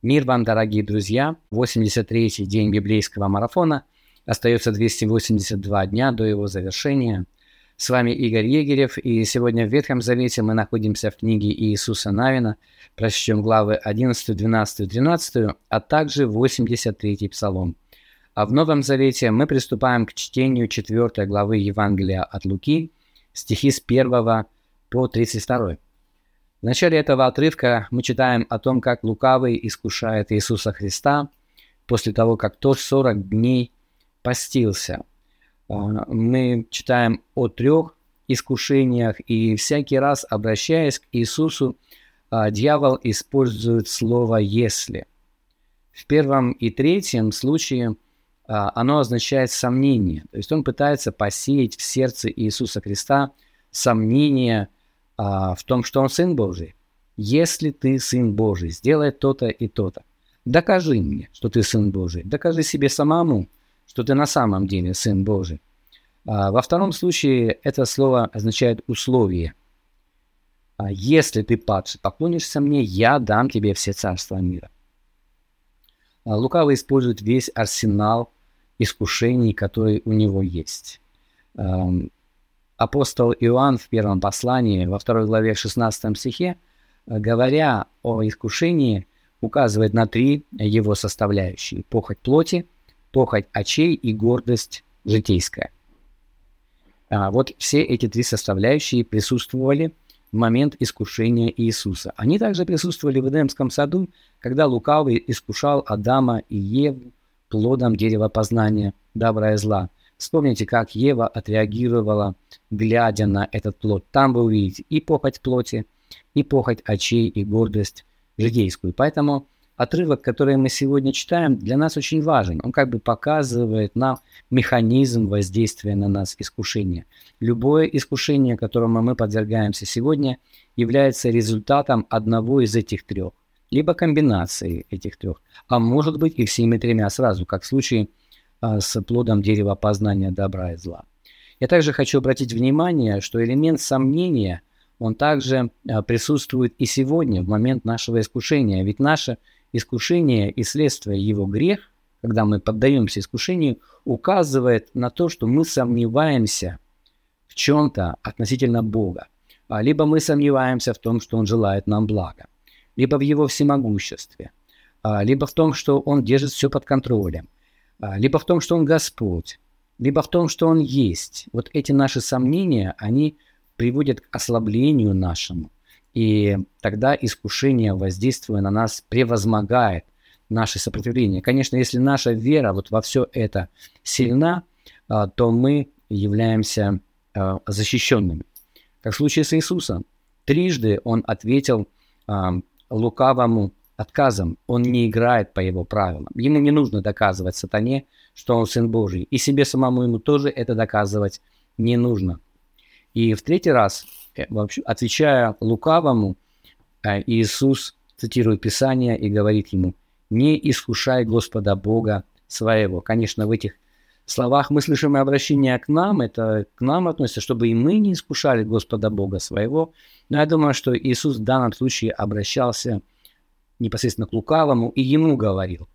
Мир вам, дорогие друзья! 83-й день библейского марафона. Остается 282 дня до его завершения. С вами Игорь Егерев, и сегодня в Ветхом Завете мы находимся в книге Иисуса Навина. Прочтем главы 11, 12, 13, а также 83-й Псалом. А в Новом Завете мы приступаем к чтению 4 главы Евангелия от Луки, стихи с 1 по 32. В начале этого отрывка мы читаем о том, как лукавый искушает Иисуса Христа после того, как тот 40 дней постился. А, мы читаем о трех искушениях, и всякий раз, обращаясь к Иисусу, а, дьявол использует слово «если». В первом и третьем случае а, оно означает сомнение. То есть он пытается посеять в сердце Иисуса Христа сомнение – а, в том, что он Сын Божий. Если ты Сын Божий, сделай то-то и то-то. Докажи мне, что ты Сын Божий. Докажи себе самому, что ты на самом деле Сын Божий. А, во втором случае это слово означает условие. А, если ты падший, поклонишься мне, я дам тебе все царства мира. А, лукавый использует весь арсенал искушений, который у него есть апостол Иоанн в первом послании, во второй главе 16 стихе, э, говоря о искушении, указывает на три его составляющие. Похоть плоти, похоть очей и гордость житейская. А вот все эти три составляющие присутствовали в момент искушения Иисуса. Они также присутствовали в Эдемском саду, когда лукавый искушал Адама и Еву плодом дерева познания добра и зла. Вспомните, как Ева отреагировала, глядя на этот плод. Там вы увидите и похоть плоти, и похоть очей, и гордость житейскую. Поэтому отрывок, который мы сегодня читаем, для нас очень важен. Он как бы показывает нам механизм воздействия на нас искушения. Любое искушение, которому мы подвергаемся сегодня, является результатом одного из этих трех, либо комбинации этих трех, а может быть и всеми тремя сразу, как в случае с плодом дерева познания добра и зла. Я также хочу обратить внимание, что элемент сомнения, он также а, присутствует и сегодня, в момент нашего искушения. Ведь наше искушение и следствие его грех, когда мы поддаемся искушению, указывает на то, что мы сомневаемся в чем-то относительно Бога. А, либо мы сомневаемся в том, что Он желает нам блага, либо в Его всемогуществе, либо в том, что Он держит все под контролем, а, либо в том, что Он Господь, либо в том, что Он есть. Вот эти наши сомнения, они приводят к ослаблению нашему. И тогда искушение, воздействуя на нас, превозмогает наше сопротивление. Конечно, если наша вера вот во все это сильна, а, то мы являемся а, защищенными. Как в случае с Иисусом. Трижды он ответил лукавому отказом. Он не играет по его правилам. Ему не нужно доказывать сатане, что он Сын Божий. И себе самому ему тоже это доказывать не нужно. И в третий раз, э, отвечая лукавому, э, Иисус цитирует Писание и говорит ему, «Не искушай Господа Бога своего». Конечно, в этих словах мы слышим обращение к нам, это к нам относится, чтобы и мы не искушали Господа Бога своего. Но я думаю, что Иисус в данном случае обращался к непосредственно к лукавому и ему говорил,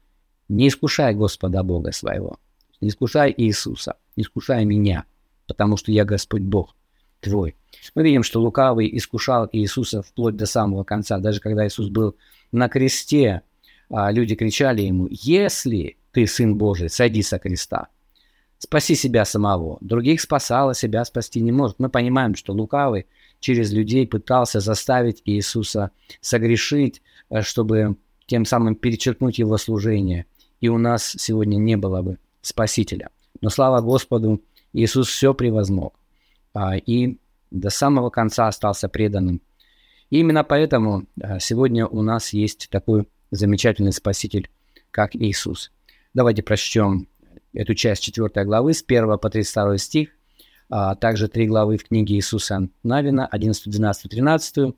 не искушай Господа Бога своего, не искушай Иисуса, не искушай меня, потому что я Господь Бог твой. Мы видим, что лукавый искушал Иисуса вплоть до самого конца. Даже когда Иисус был на кресте, а, люди кричали ему, если ты Сын Божий, сойди со креста. Спаси себя самого. Других спасало, себя спасти не может. Мы понимаем, что лукавый через людей пытался заставить Иисуса согрешить, э, чтобы тем самым перечеркнуть его служение. И у нас сегодня не было бы Спасителя. Но слава Господу, Иисус все превозмог. А, и до самого конца остался преданным. И именно поэтому э, сегодня у нас есть такой замечательный Спаситель, как Иисус. Давайте прочтем эту часть 4 главы с 1 по 32 стих, а также три главы в книге Иисуса Навина, 11, 12, 13,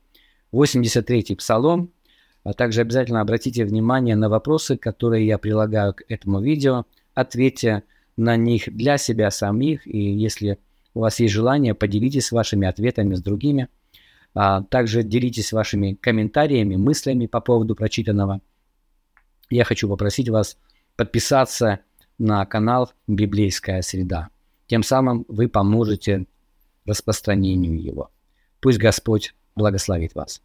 83 Псалом, а также обязательно обратите внимание на вопросы, которые я прилагаю к этому видео, ответьте на них для себя самих, и если у вас есть желание, поделитесь вашими ответами с другими. А также делитесь вашими комментариями, мыслями по поводу прочитанного. я хочу попросить вас подписаться на канал «Библейская среда». Тем самым вы поможете распространению его. Пусть Господь благословит вас.